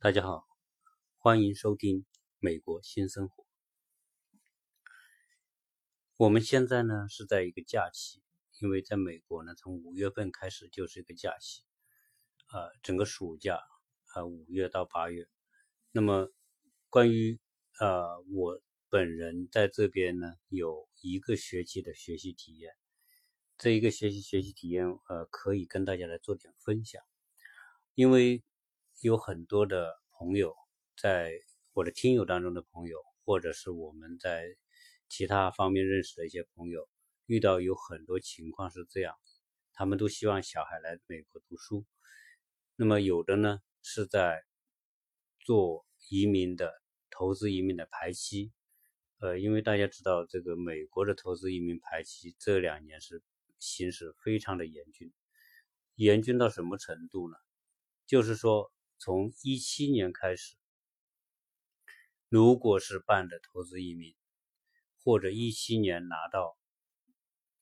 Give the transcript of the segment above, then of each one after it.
大家好，欢迎收听《美国新生活》。我们现在呢是在一个假期，因为在美国呢，从五月份开始就是一个假期，呃，整个暑假，呃，五月到八月。那么，关于呃我本人在这边呢，有一个学期的学习体验，这一个学习学习体验，呃，可以跟大家来做点分享，因为。有很多的朋友，在我的听友当中的朋友，或者是我们在其他方面认识的一些朋友，遇到有很多情况是这样，他们都希望小孩来美国读书。那么有的呢是在做移民的投资移民的排期，呃，因为大家知道这个美国的投资移民排期这两年是形势非常的严峻，严峻到什么程度呢？就是说。从一七年开始，如果是办的投资移民，或者一七年拿到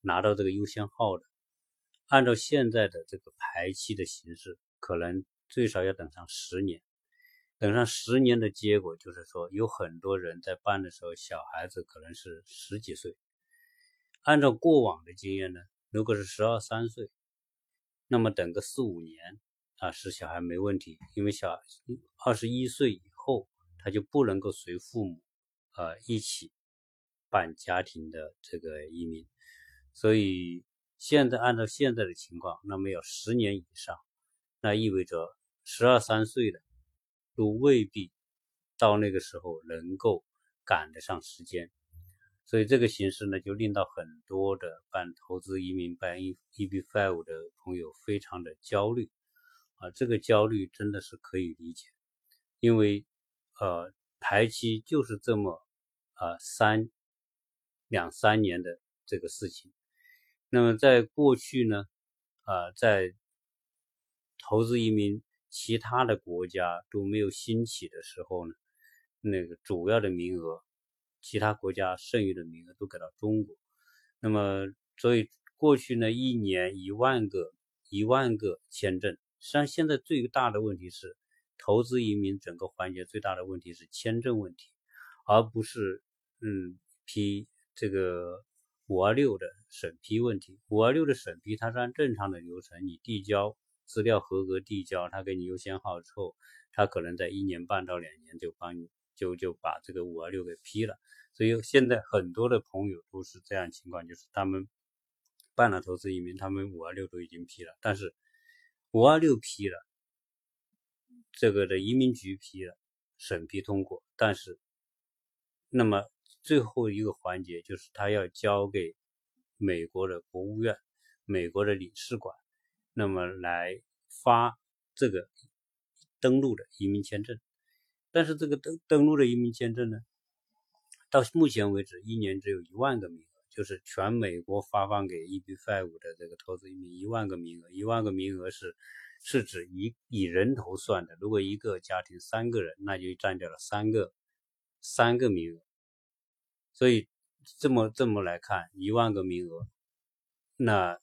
拿到这个优先号的，按照现在的这个排期的形式，可能最少要等上十年。等上十年的结果就是说，有很多人在办的时候，小孩子可能是十几岁。按照过往的经验呢，如果是十二三岁，那么等个四五年。啊，是小孩没问题，因为小二十一岁以后，他就不能够随父母，呃，一起办家庭的这个移民。所以现在按照现在的情况，那么要十年以上，那意味着十二三岁的都未必到那个时候能够赶得上时间。所以这个形式呢，就令到很多的办投资移民、办 E E B Five 的朋友非常的焦虑。啊，这个焦虑真的是可以理解，因为，呃，排期就是这么，啊，三两三年的这个事情。那么在过去呢，啊，在投资移民其他的国家都没有兴起的时候呢，那个主要的名额，其他国家剩余的名额都给到中国。那么，所以过去呢，一年一万个一万个签证。实际上，现在最大的问题是投资移民整个环节最大的问题是签证问题，而不是嗯批这个五二六的审批问题。五二六的审批它是按正常的流程，你递交资料合格递交，他给你优先号之后，他可能在一年半到两年就帮你就就把这个五二六给批了。所以现在很多的朋友都是这样情况，就是他们办了投资移民，他们五二六都已经批了，但是。五二六批了，这个的移民局批了，审批通过。但是，那么最后一个环节就是他要交给美国的国务院、美国的领事馆，那么来发这个登陆的移民签证。但是这个登登陆的移民签证呢，到目前为止一年只有一万个名额。就是全美国发放给 EB five 的这个投资移民一万个名额，一万个名额是是指以以人头算的。如果一个家庭三个人，那就占掉了三个三个名额。所以这么这么来看，一万个名额，那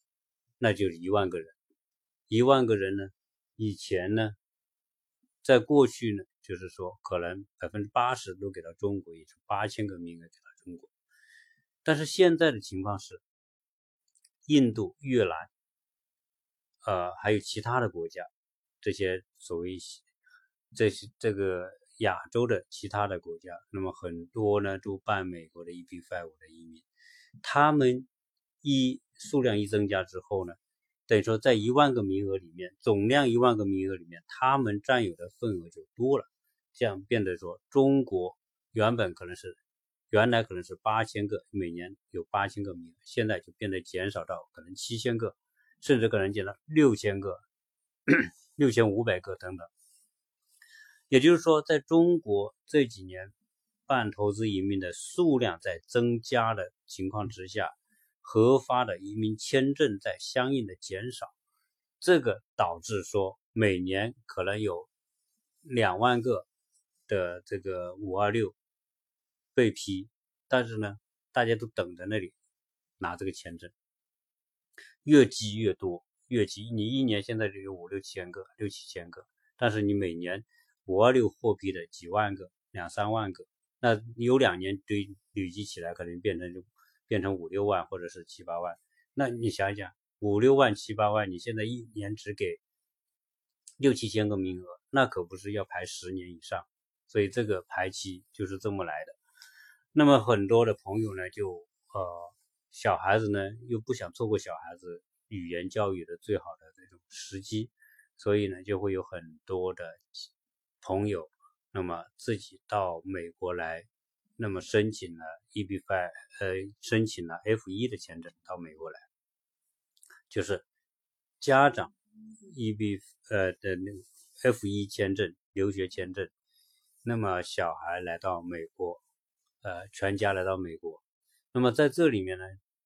那就是一万个人。一万个人呢，以前呢，在过去呢，就是说可能百分之八十都给到中国，也就八千个名额给到。但是现在的情况是，印度、越南，呃，还有其他的国家，这些所谓这些这个亚洲的其他的国家，那么很多呢都办美国的 EB-5 的移民，他们一数量一增加之后呢，等于说在一万个名额里面，总量一万个名额里面，他们占有的份额就多了，这样变得说中国原本可能是。原来可能是八千个，每年有八千个名额，现在就变得减少到可能七千个，甚至可能减到六千个、六千五百个等等。也就是说，在中国这几年办投资移民的数量在增加的情况之下，核发的移民签证在相应的减少，这个导致说每年可能有两万个的这个五二六。被批，但是呢，大家都等在那里拿这个签证，越积越多，越积。你一年现在就有五六千个，六七千个，但是你每年五二六获批的几万个、两三万个，那你有两年堆累积起来，可能变成就变成五六万或者是七八万。那你想想，五六万、七八万，你现在一年只给六七千个名额，那可不是要排十年以上。所以这个排期就是这么来的。那么很多的朋友呢，就呃小孩子呢又不想错过小孩子语言教育的最好的这种时机，所以呢就会有很多的朋友，那么自己到美国来，那么申请了 EB5，呃申请了 F1 的签证到美国来，就是家长 EB 呃的那 F1 签证留学签证。那么小孩来到美国，呃，全家来到美国。那么在这里面呢，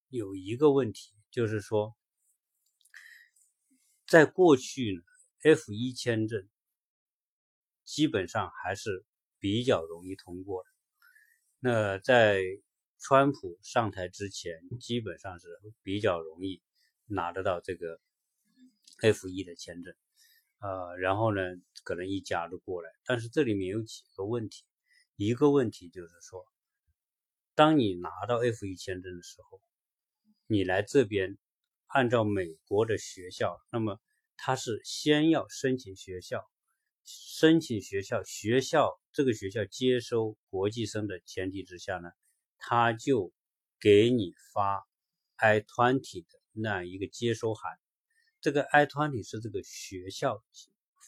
有一个问题，就是说，在过去呢，F1 签证基本上还是比较容易通过的。那在川普上台之前，基本上是比较容易拿得到这个 F1 的签证。呃，然后呢，可能一家都过来，但是这里面有几个问题。一个问题就是说，当你拿到 F1 签证的时候，你来这边，按照美国的学校，那么他是先要申请学校，申请学校，学校这个学校接收国际生的前提之下呢，他就给你发 I twenty 的那样一个接收函。这个 I twenty 是这个学校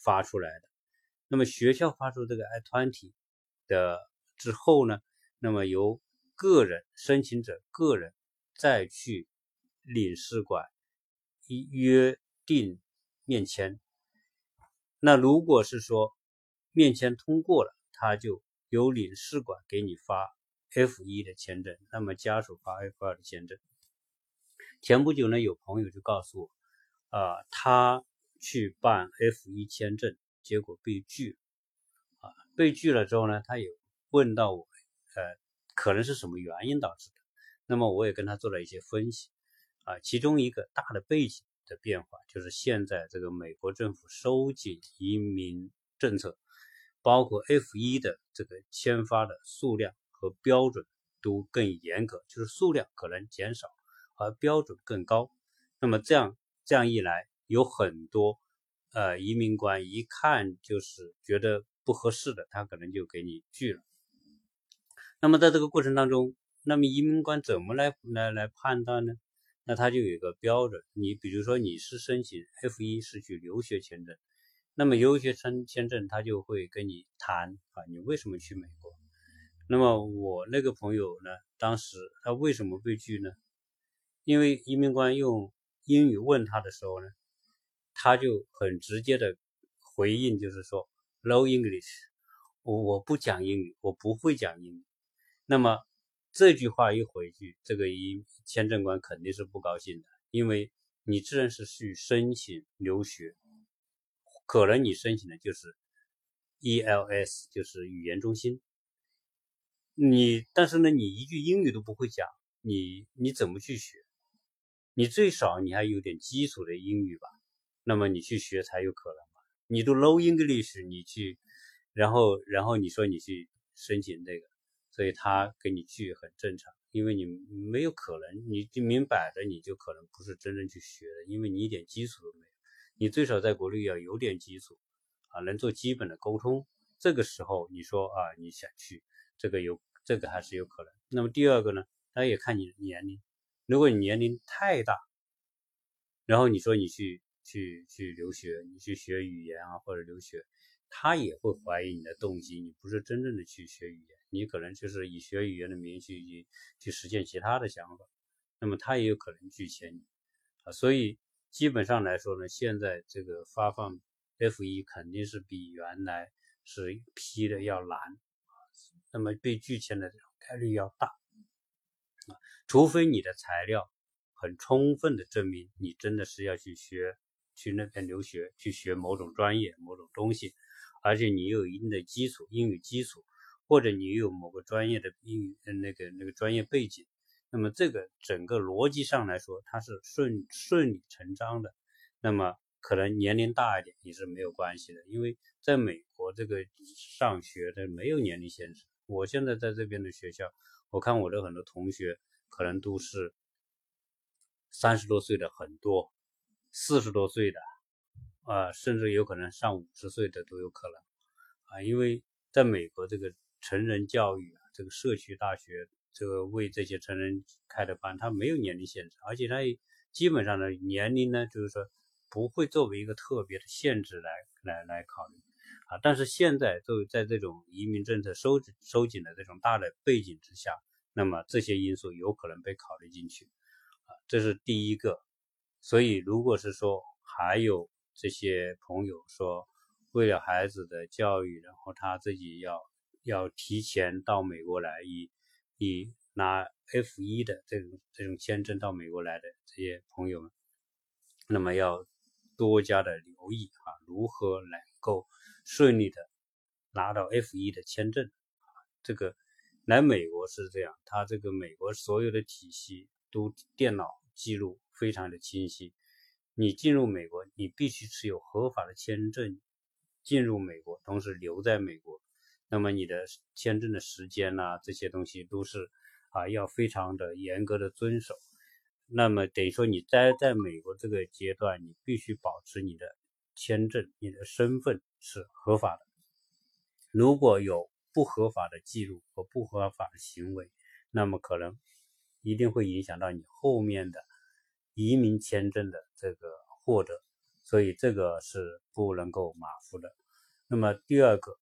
发出来的，那么学校发出这个 I twenty 的之后呢，那么由个人申请者个人再去领事馆一约定面签。那如果是说面签通过了，他就由领事馆给你发 F1 的签证，那么家属发 F2 的签证。前不久呢，有朋友就告诉我。啊，他去办 F1 签证，结果被拒。啊，被拒了之后呢，他也问到我，呃，可能是什么原因导致的？那么我也跟他做了一些分析。啊，其中一个大的背景的变化，就是现在这个美国政府收紧移民政策，包括 F1 的这个签发的数量和标准都更严格，就是数量可能减少，而标准更高。那么这样。这样一来，有很多呃移民官一看就是觉得不合适的，他可能就给你拒了。那么在这个过程当中，那么移民官怎么来来来判断呢？那他就有一个标准，你比如说你是申请 F1 是去留学签证，那么留学签签证他就会跟你谈啊，你为什么去美国？那么我那个朋友呢，当时他为什么被拒呢？因为移民官用。英语问他的时候呢，他就很直接的回应，就是说 “low English”，我我不讲英语，我不会讲英语。那么这句话一回去，这个一签证官肯定是不高兴的，因为你自然是去申请留学，可能你申请的就是 ELS，就是语言中心。你但是呢，你一句英语都不会讲，你你怎么去学？你最少你还有点基础的英语吧，那么你去学才有可能嘛。你都 low English，你去，然后然后你说你去申请这个，所以他给你去很正常，因为你没有可能，你就明摆着你就可能不是真正去学的，因为你一点基础都没有。你最少在国内要有点基础啊，能做基本的沟通。这个时候你说啊你想去，这个有这个还是有可能。那么第二个呢，他也看你年龄。如果你年龄太大，然后你说你去去去留学，你去学语言啊或者留学，他也会怀疑你的动机，你不是真正的去学语言，你可能就是以学语言的名义去去实现其他的想法，那么他也有可能拒签你啊。所以基本上来说呢，现在这个发放 F 一肯定是比原来是批的要难啊，那么被拒签的这种概率要大啊。除非你的材料很充分的证明你真的是要去学，去那边留学，去学某种专业、某种东西，而且你有一定的基础英语基础，或者你有某个专业的英语那个那个专业背景，那么这个整个逻辑上来说它是顺顺理成章的，那么可能年龄大一点也是没有关系的，因为在美国这个上学的没有年龄限制。我现在在这边的学校，我看我的很多同学可能都是三十多岁的很多，四十多岁的啊，甚至有可能上五十岁的都有可能。啊，因为在美国这个成人教育啊，这个社区大学这个为这些成人开的班，它没有年龄限制，而且它基本上的年龄呢，就是说。不会作为一个特别的限制来来来考虑啊，但是现在作为在这种移民政策收收紧的这种大的背景之下，那么这些因素有可能被考虑进去啊，这是第一个。所以如果是说还有这些朋友说为了孩子的教育，然后他自己要要提前到美国来，以以拿 F 一的这种这种签证到美国来的这些朋友们，那么要。多加的留意啊，如何能够顺利的拿到 F 一的签证？这个来美国是这样，它这个美国所有的体系都电脑记录非常的清晰。你进入美国，你必须持有合法的签证进入美国，同时留在美国。那么你的签证的时间呐，这些东西都是啊要非常的严格的遵守。那么等于说，你待在美国这个阶段，你必须保持你的签证，你的身份是合法的。如果有不合法的记录和不合法的行为，那么可能一定会影响到你后面的移民签证的这个获得，所以这个是不能够马虎的。那么第二个，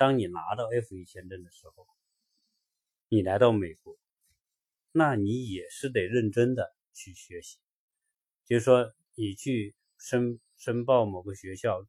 当你拿到 F1 签证的时候，你来到美国。那你也是得认真的去学习，就是说你去申申报某个学校，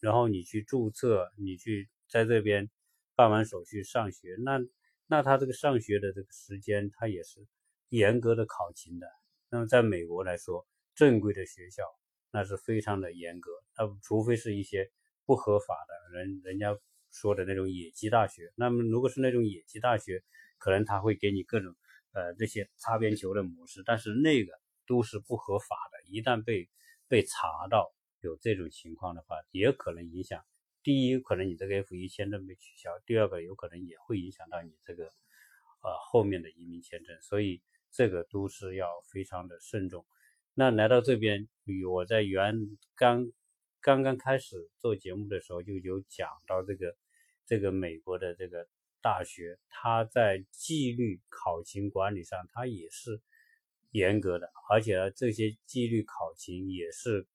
然后你去注册，你去在这边办完手续上学，那那他这个上学的这个时间，他也是严格的考勤的。那么在美国来说，正规的学校那是非常的严格，那除非是一些不合法的人人家说的那种野鸡大学，那么如果是那种野鸡大学，可能他会给你各种。呃，这些擦边球的模式，但是那个都是不合法的。一旦被被查到有这种情况的话，也可能影响。第一，可能你这个 F 一签证被取消；第二个，有可能也会影响到你这个呃后面的移民签证。所以这个都是要非常的慎重。那来到这边，与我在原刚刚刚开始做节目的时候就有讲到这个这个美国的这个。大学，它在纪律考勤管理上，它也是严格的，而且呢，这些纪律考勤也是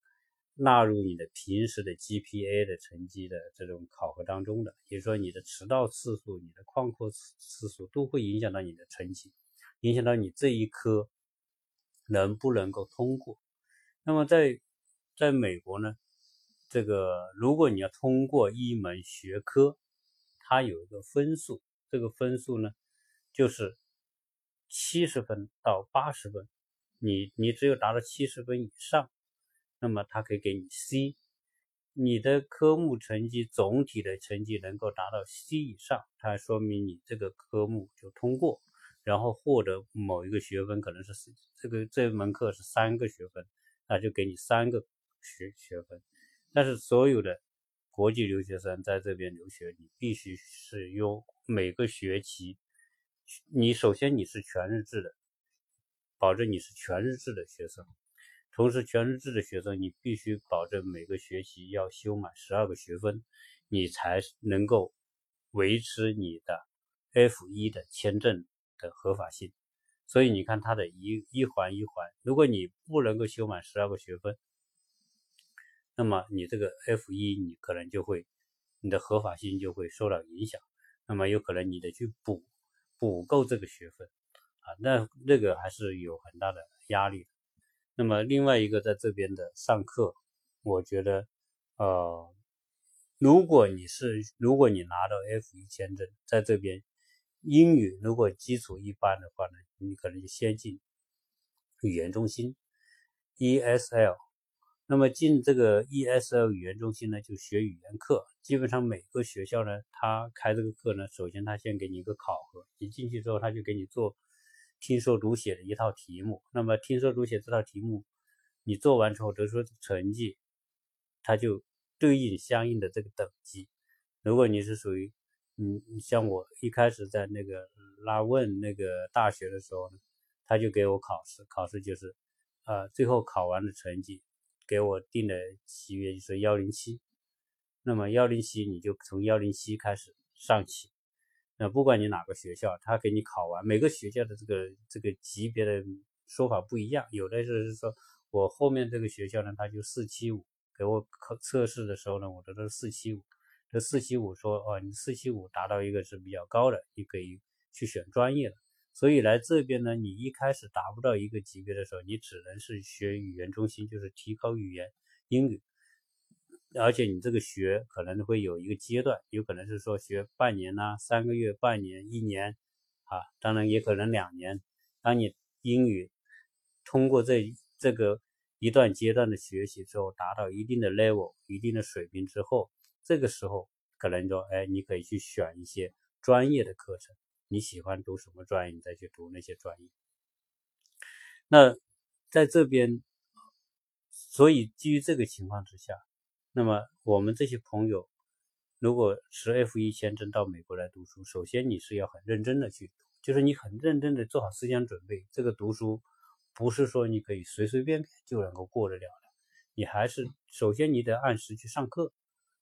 纳入你的平时的 GPA 的成绩的这种考核当中的。也就是说，你的迟到次数、你的旷课次数都会影响到你的成绩，影响到你这一科能不能够通过。那么，在在美国呢，这个如果你要通过一门学科，它有一个分数，这个分数呢，就是七十分到八十分。你你只有达到七十分以上，那么它可以给你 C。你的科目成绩总体的成绩能够达到 C 以上，它说明你这个科目就通过，然后获得某一个学分，可能是这个这门课是三个学分，那就给你三个学学分。但是所有的。国际留学生在这边留学，你必须是用每个学期，你首先你是全日制的，保证你是全日制的学生。同时，全日制的学生你必须保证每个学期要修满十二个学分，你才能够维持你的 F 一的签证的合法性。所以你看，它的一一环一环，如果你不能够修满十二个学分，那么你这个 F 一，你可能就会，你的合法性就会受到影响。那么有可能你得去补补够这个学分啊，那那个还是有很大的压力。那么另外一个在这边的上课，我觉得，呃，如果你是如果你拿到 F 一签证，在这边英语如果基础一般的话呢，你可能就先进语言中心 ESL。那么进这个 ESL 语言中心呢，就学语言课。基本上每个学校呢，他开这个课呢，首先他先给你一个考核，你进去之后，他就给你做听说读写的一套题目。那么听说读写这套题目，你做完之后得出成绩，它就对应相应的这个等级。如果你是属于，嗯，像我一开始在那个拉问那个大学的时候呢，他就给我考试，考试就是，呃，最后考完的成绩给我定的级别就是幺零七，那么幺零七你就从幺零七开始上起。那不管你哪个学校，他给你考完，每个学校的这个这个级别的说法不一样，有的是说我后面这个学校呢，他就四七五，给我考测试的时候呢，我得的是四七五。这四七五说哦，你四七五达到一个是比较高的，你可以去选专业了。所以来这边呢，你一开始达不到一个级别的时候，你只能是学语言中心，就是提高语言英语。而且你这个学可能会有一个阶段，有可能是说学半年呐、三个月、半年、一年，啊，当然也可能两年。当你英语通过这这个一段阶段的学习之后，达到一定的 level、一定的水平之后。这个时候可能说，哎，你可以去选一些专业的课程，你喜欢读什么专业，你再去读那些专业。那在这边，所以基于这个情况之下，那么我们这些朋友，如果持 F 一签证到美国来读书，首先你是要很认真的去读，就是你很认真的做好思想准备。这个读书不是说你可以随随便便就能够过得了的，你还是首先你得按时去上课。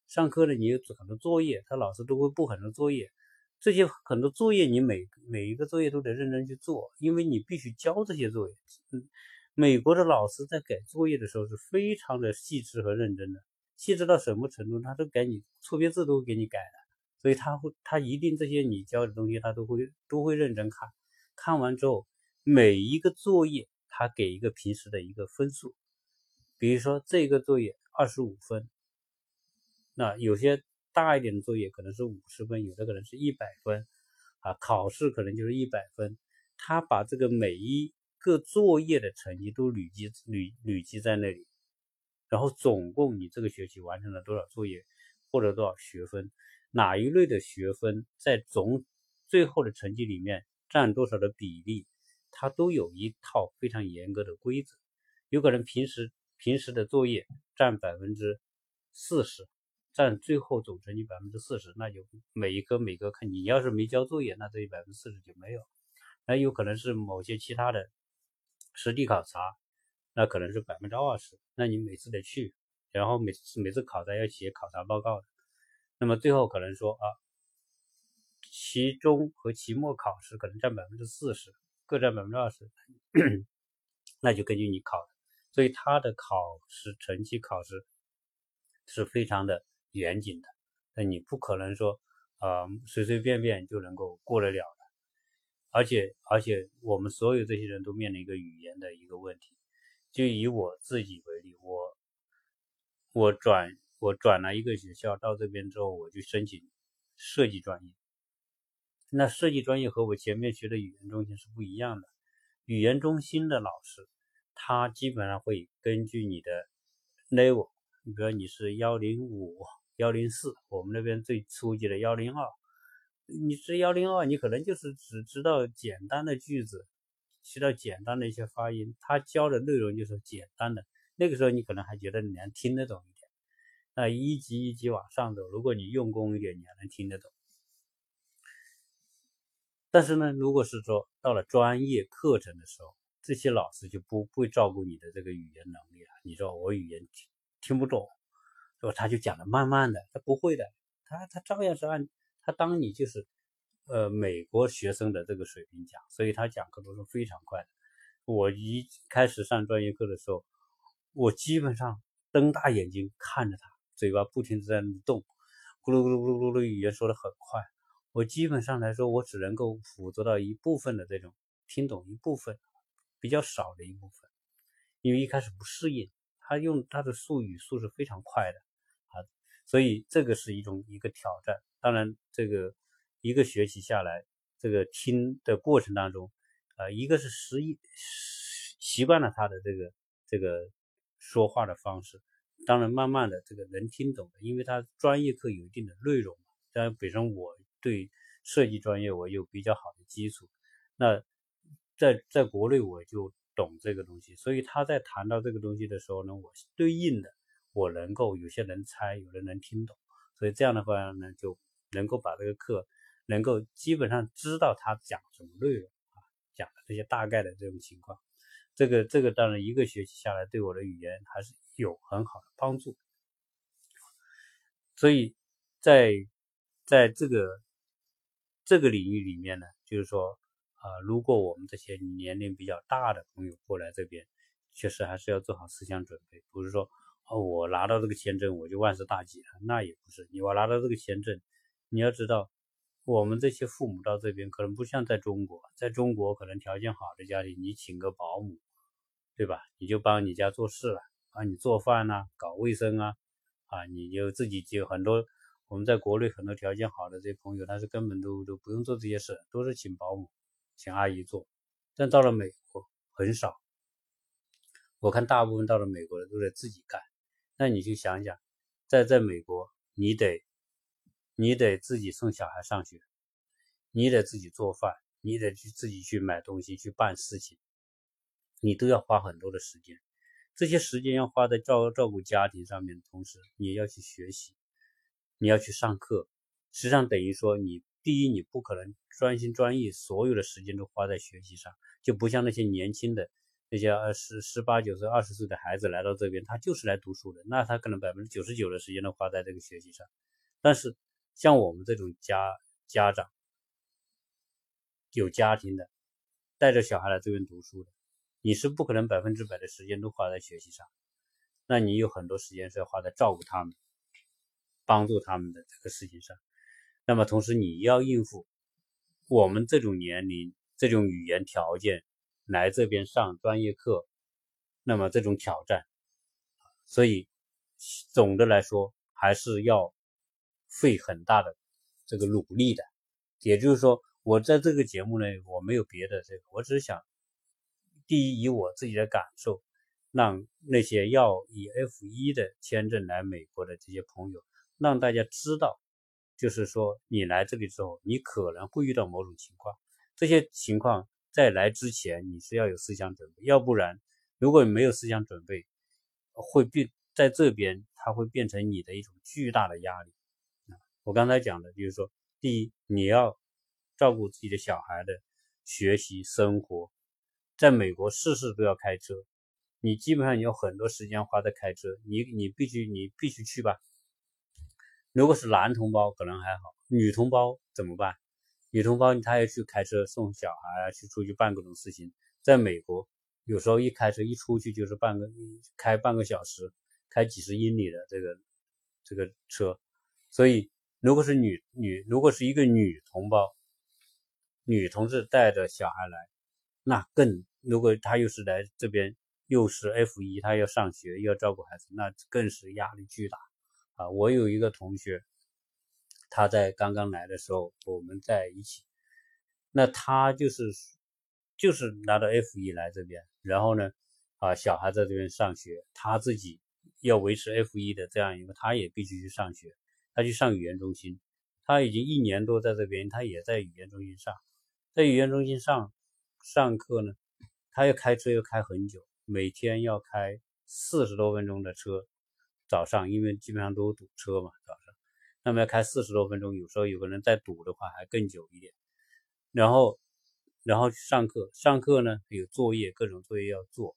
上课呢，你有很多作业，他老师都会布很多作业，这些很多作业你每每一个作业都得认真去做，因为你必须交这些作业。嗯，美国的老师在改作业的时候是非常的细致和认真的，细致到什么程度？他都给你错别字都给你改的，所以他会他一定这些你教的东西他都会都会认真看，看完之后每一个作业他给一个平时的一个分数，比如说这个作业二十五分。那有些大一点的作业可能是五十分，有的可能是一百分，啊，考试可能就是一百分。他把这个每一个作业的成绩都累积累累积在那里，然后总共你这个学期完成了多少作业，获得多少学分，哪一类的学分在总最后的成绩里面占多少的比例，他都有一套非常严格的规则。有可能平时平时的作业占百分之四十。占最后总成绩百分之四十，那就每一科每科看你要是没交作业，那这百分之四十就没有。那有可能是某些其他的实地考察，那可能是百分之二十。那你每次得去，然后每次每次考察要写考察报告的。那么最后可能说啊，期中和期末考试可能占百分之四十，各占百分之二十，那就根据你考的。所以他的考试成绩考试是非常的。严谨的，那你不可能说，呃，随随便便就能够过得了的。而且，而且我们所有这些人都面临一个语言的一个问题。就以我自己为例，我我转我转了一个学校到这边之后，我就申请设计专业。那设计专业和我前面学的语言中心是不一样的。语言中心的老师，他基本上会根据你的 level，你比如你是幺零五。幺零四，我们那边最初级的幺零二，你是幺零二，你可能就是只知道简单的句子，知道简单的一些发音，他教的内容就是简单的。那个时候你可能还觉得你能听得懂一点。那一级一级往上走，如果你用功一点，你还能听得懂。但是呢，如果是说到了专业课程的时候，这些老师就不会照顾你的这个语言能力了。你说我语言听听不懂。说他就讲的慢慢的，他不会的，他他照样是按他当你就是，呃，美国学生的这个水平讲，所以他讲课都是非常快的。我一开始上专业课的时候，我基本上瞪大眼睛看着他，嘴巴不停的在动，咕噜咕噜咕噜咕噜，语言说的很快。我基本上来说，我只能够捕捉到一部分的这种听懂一部分，比较少的一部分，因为一开始不适应，他用他的速语速是非常快的。所以这个是一种一个挑战。当然，这个一个学习下来，这个听的过程当中，呃，一个是适应习惯了他的这个这个说话的方式。当然，慢慢的这个能听懂的，因为他专业课有一定的内容嘛。当然，本身我对设计专业我有比较好的基础。那在在国内我就懂这个东西，所以他在谈到这个东西的时候呢，我对应的我能够有些能猜，有的能听懂，所以这样的话呢，就能够把这个课能够基本上知道他讲什么内容啊，讲的这些大概的这种情况。这个这个当然一个学期下来，对我的语言还是有很好的帮助。所以在在这个这个领域里面呢，就是说。啊，如果我们这些年龄比较大的朋友过来这边，确实还是要做好思想准备，不是说我拿到这个签证我就万事大吉了，那也不是。你我拿到这个签证，你要知道，我们这些父母到这边可能不像在中国，在中国可能条件好的家庭，你请个保姆，对吧？你就帮你家做事了，帮你做饭呐，搞卫生啊，啊，你就自己就很多。我们在国内很多条件好的这些朋友，他是根本都都不用做这些事，都是请保姆。请阿姨做，但到了美国很少。我看大部分到了美国的都得自己干。那你就想想，在在美国，你得你得自己送小孩上学，你得自己做饭，你得去自己去买东西去办事情，你都要花很多的时间。这些时间要花在照照顾家庭上面的同时，你要去学习，你要去上课。实际上等于说你。第一，你不可能专心专意，所有的时间都花在学习上，就不像那些年轻的那些二十十八九岁、二十岁的孩子来到这边，他就是来读书的，那他可能百分之九十九的时间都花在这个学习上。但是像我们这种家家长有家庭的，带着小孩来这边读书的，你是不可能百分之百的时间都花在学习上，那你有很多时间是要花在照顾他们、帮助他们的这个事情上。那么同时你要应付我们这种年龄、这种语言条件来这边上专业课，那么这种挑战，所以总的来说还是要费很大的这个努力的。也就是说，我在这个节目呢，我没有别的这个，我只是想，第一以我自己的感受，让那些要以 F 一的签证来美国的这些朋友，让大家知道。就是说，你来这里之后，你可能会遇到某种情况。这些情况在来之前，你是要有思想准备，要不然，如果你没有思想准备，会变在这边，它会变成你的一种巨大的压力。我刚才讲的就是说，第一，你要照顾自己的小孩的学习生活，在美国事事都要开车，你基本上你有很多时间花在开车，你你必须你必须去吧。如果是男同胞可能还好，女同胞怎么办？女同胞她要去开车送小孩啊，去出去办各种事情。在美国，有时候一开车一出去就是半个开半个小时，开几十英里的这个这个车。所以，如果是女女，如果是一个女同胞、女同志带着小孩来，那更如果她又是来这边又是 F 一，她要上学要照顾孩子，那更是压力巨大。啊，我有一个同学，他在刚刚来的时候，我们在一起。那他就是就是拿到 F 一来这边，然后呢，啊，小孩在这边上学，他自己要维持 F 一的这样一个，他也必须去上学，他去上语言中心。他已经一年多在这边，他也在语言中心上，在语言中心上上课呢，他要开车要开很久，每天要开四十多分钟的车。早上，因为基本上都堵车嘛，早上，那么要开四十多分钟，有时候有个人再堵的话还更久一点。然后，然后去上课，上课呢有作业，各种作业要做。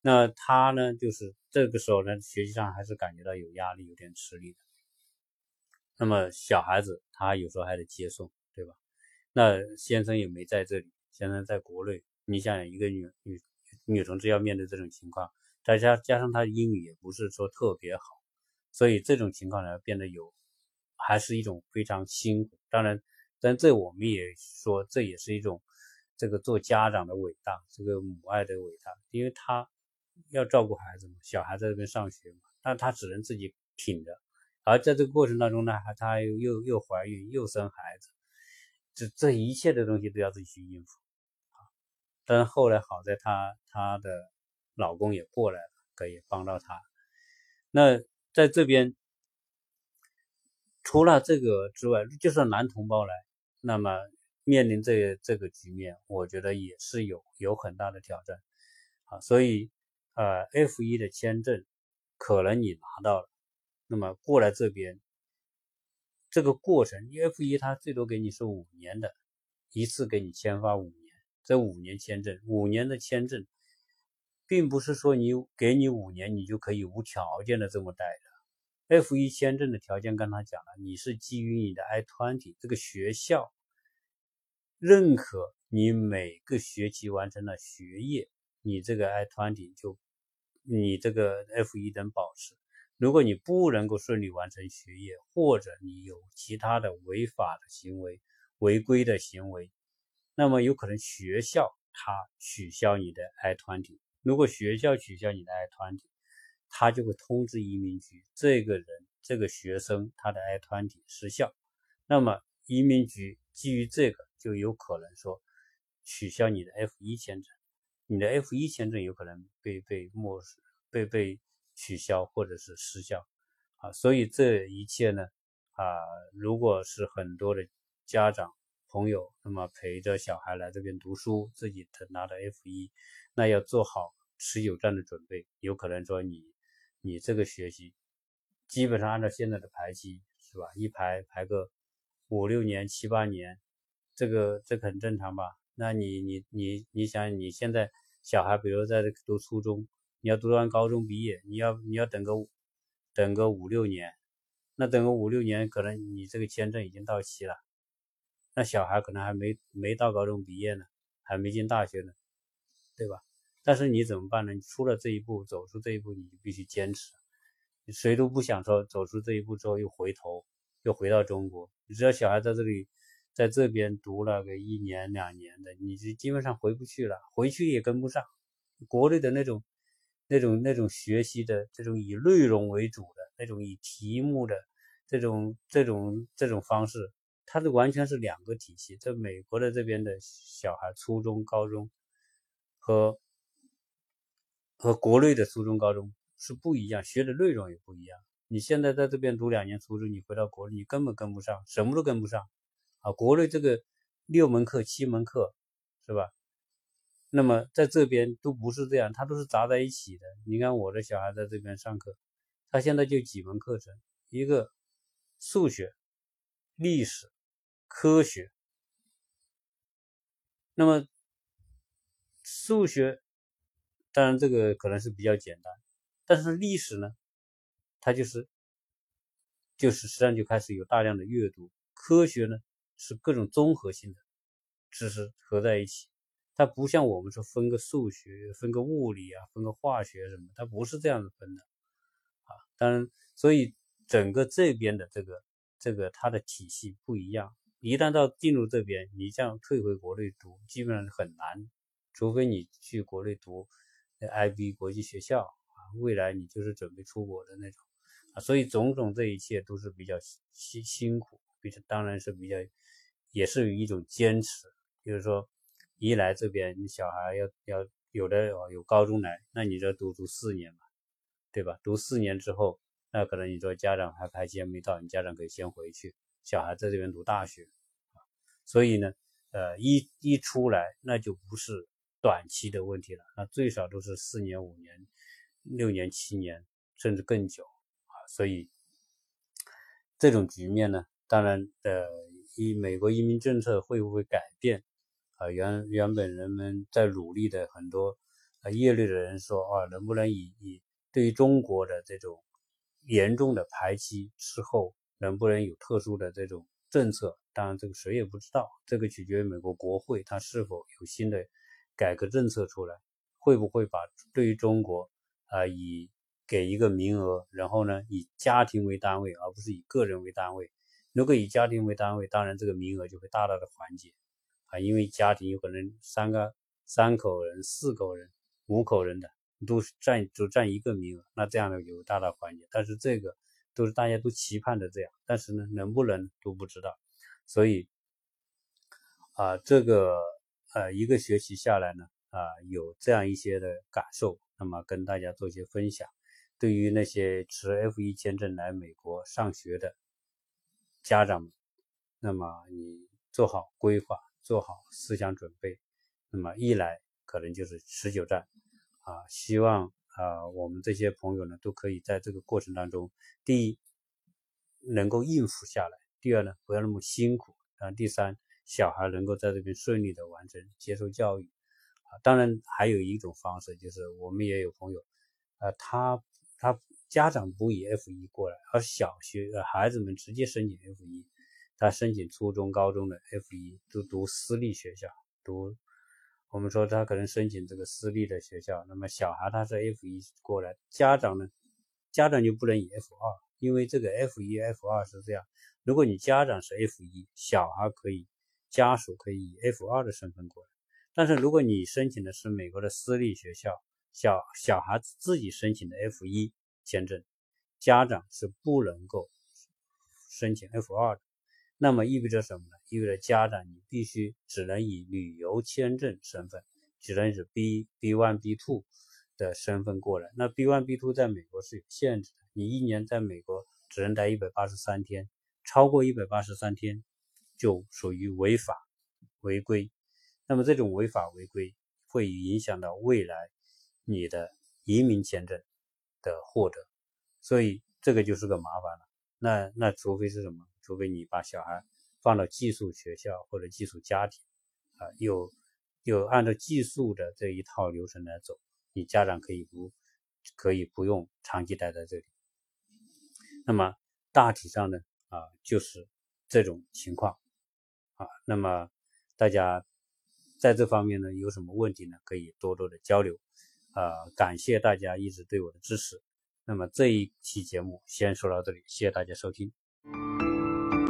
那他呢，就是这个时候呢，学习上还是感觉到有压力，有点吃力的。那么小孩子他有时候还得接送，对吧？那先生也没在这里，先生在国内。你想一个女女女同志要面对这种情况。再加加上她英语也不是说特别好，所以这种情况呢变得有，还是一种非常辛苦。当然，但这我们也说这也是一种这个做家长的伟大，这个母爱的伟大，因为他要照顾孩子嘛，小孩在这边上学嘛，但他只能自己挺着。而在这个过程当中呢，还他又又怀孕又生孩子，这这一切的东西都要自己去应付啊。但是后来好在他他的。老公也过来了，可以帮到他。那在这边，除了这个之外，就算男同胞来，那么面临这这个局面，我觉得也是有有很大的挑战。啊，所以呃 F 一的签证可能你拿到了，那么过来这边这个过程，F 一它最多给你是五年的，一次给你签发五年，这五年签证，五年的签证，并不是说你给你五年你就可以无条件的这么待的。F 一签证的条件，刚才讲了，你是基于你的 I-20 这个学校认可你每个学期完成了学业，你这个 I-20 就你这个 F 一能保持。如果你不能够顺利完成学业，或者你有其他的违法的行为、违规的行为，那么有可能学校它取消你的 I-20。如果学校取消你的 I-20，他就会通知移民局，这个人这个学生他的 I 团体失效，那么移民局基于这个就有可能说取消你的 F 一签证，你的 F 一签证有可能被被漠视、被被取消或者是失效啊，所以这一切呢啊，如果是很多的家长朋友那么陪着小孩来这边读书，自己拿的 F 一，那要做好持久战的准备，有可能说你。你这个学习基本上按照现在的排期是吧？一排排个五六年、七八年，这个这很正常吧？那你你你你想你现在小孩，比如在读初中，你要读完高中毕业，你要你要等个等个五六年，那等个五六年，可能你这个签证已经到期了，那小孩可能还没没到高中毕业呢，还没进大学呢，对吧？但是你怎么办呢？你出了这一步，走出这一步，你就必须坚持。谁都不想说走出这一步之后又回头，又回到中国。你知道小孩在这里，在这边读了个一年两年的，你就基本上回不去了，回去也跟不上。国内的那种、那种、那种学习的这种以内容为主的那种以题目的这种、这种、这种方式，它是完全是两个体系。在美国的这边的小孩，初中、高中和和国内的初中、高中是不一样，学的内容也不一样。你现在在这边读两年初中，你回到国内，你根本跟不上，什么都跟不上啊！国内这个六门课、七门课，是吧？那么在这边都不是这样，它都是杂在一起的。你看我的小孩在这边上课，他现在就几门课程：一个数学、历史、科学。那么数学。当然，这个可能是比较简单，但是历史呢，它就是就是实际上就开始有大量的阅读。科学呢是各种综合性的知识合在一起，它不像我们说分个数学、分个物理啊、分个化学什么，它不是这样子分的啊。当然，所以整个这边的这个这个它的体系不一样。一旦到进入这边，你这样退回国内读，基本上很难，除非你去国内读。IB 国际学校啊，未来你就是准备出国的那种啊，所以种种这一切都是比较辛辛苦，比较当然是比较，也是一种坚持。就是说，一来这边你小孩要要有的有高中来，那你这读读四年嘛，对吧？读四年之后，那可能你说家长还排期还没到，你家长可以先回去，小孩在这边读大学啊，所以呢，呃，一一出来那就不是。短期的问题了，那最少都是四年、五年、六年、七年，甚至更久啊！所以这种局面呢，当然呃，以美国移民政策会不会改变啊？原原本人们在努力的很多啊业内的人说啊，能不能以以对于中国的这种严重的排期之后，能不能有特殊的这种政策？当然这个谁也不知道，这个取决于美国国会它是否有新的。改革政策出来，会不会把对于中国啊以给一个名额，然后呢以家庭为单位，而不是以个人为单位。如果以家庭为单位，当然这个名额就会大大的缓解啊，因为家庭有可能三个三口人、四口人、五口人的都占只占一个名额，那这样呢有大大缓解。但是这个都是大家都期盼的这样，但是呢能不能都不知道，所以啊这个。呃，一个学期下来呢，啊，有这样一些的感受，那么跟大家做一些分享。对于那些持 F 一签证来美国上学的家长们，那么你做好规划，做好思想准备。那么一来可能就是持久战，啊，希望啊我们这些朋友呢都可以在这个过程当中，第一能够应付下来，第二呢不要那么辛苦，啊，第三小孩能够在这边顺利的完成接受教育，啊，当然还有一种方式就是我们也有朋友，啊，他他家长不以 F 一过来，而小学呃孩子们直接申请 F 一。他申请初中、高中的 F 一都读私立学校，读我们说他可能申请这个私立的学校，那么小孩他是 F 一过来，家长呢，家长就不能以 F 二，因为这个 F 一、F 二是这样，如果你家长是 F 一，小孩可以家属可以以 F 二的身份过来，但是如果你申请的是美国的私立学校，小小孩子自己申请的 F 一签证，家长是不能够申请 F 二的。那么意味着什么呢？意味着家长你必须只能以旅游签证身份，只能是 B B one B two 的身份过来。那 B one B two 在美国是有限制的，你一年在美国只能待一百八十三天，超过一百八十三天就属于违法违规。那么这种违法违规会影响到未来你的移民签证的获得，所以这个就是个麻烦了。那那除非是什么？除非你把小孩放到寄宿学校或者寄宿家庭，啊，有有按照寄宿的这一套流程来走，你家长可以不可以不用长期待在这里。那么大体上呢，啊，就是这种情况，啊，那么大家在这方面呢有什么问题呢？可以多多的交流，啊，感谢大家一直对我的支持。那么这一期节目先说到这里，谢谢大家收听。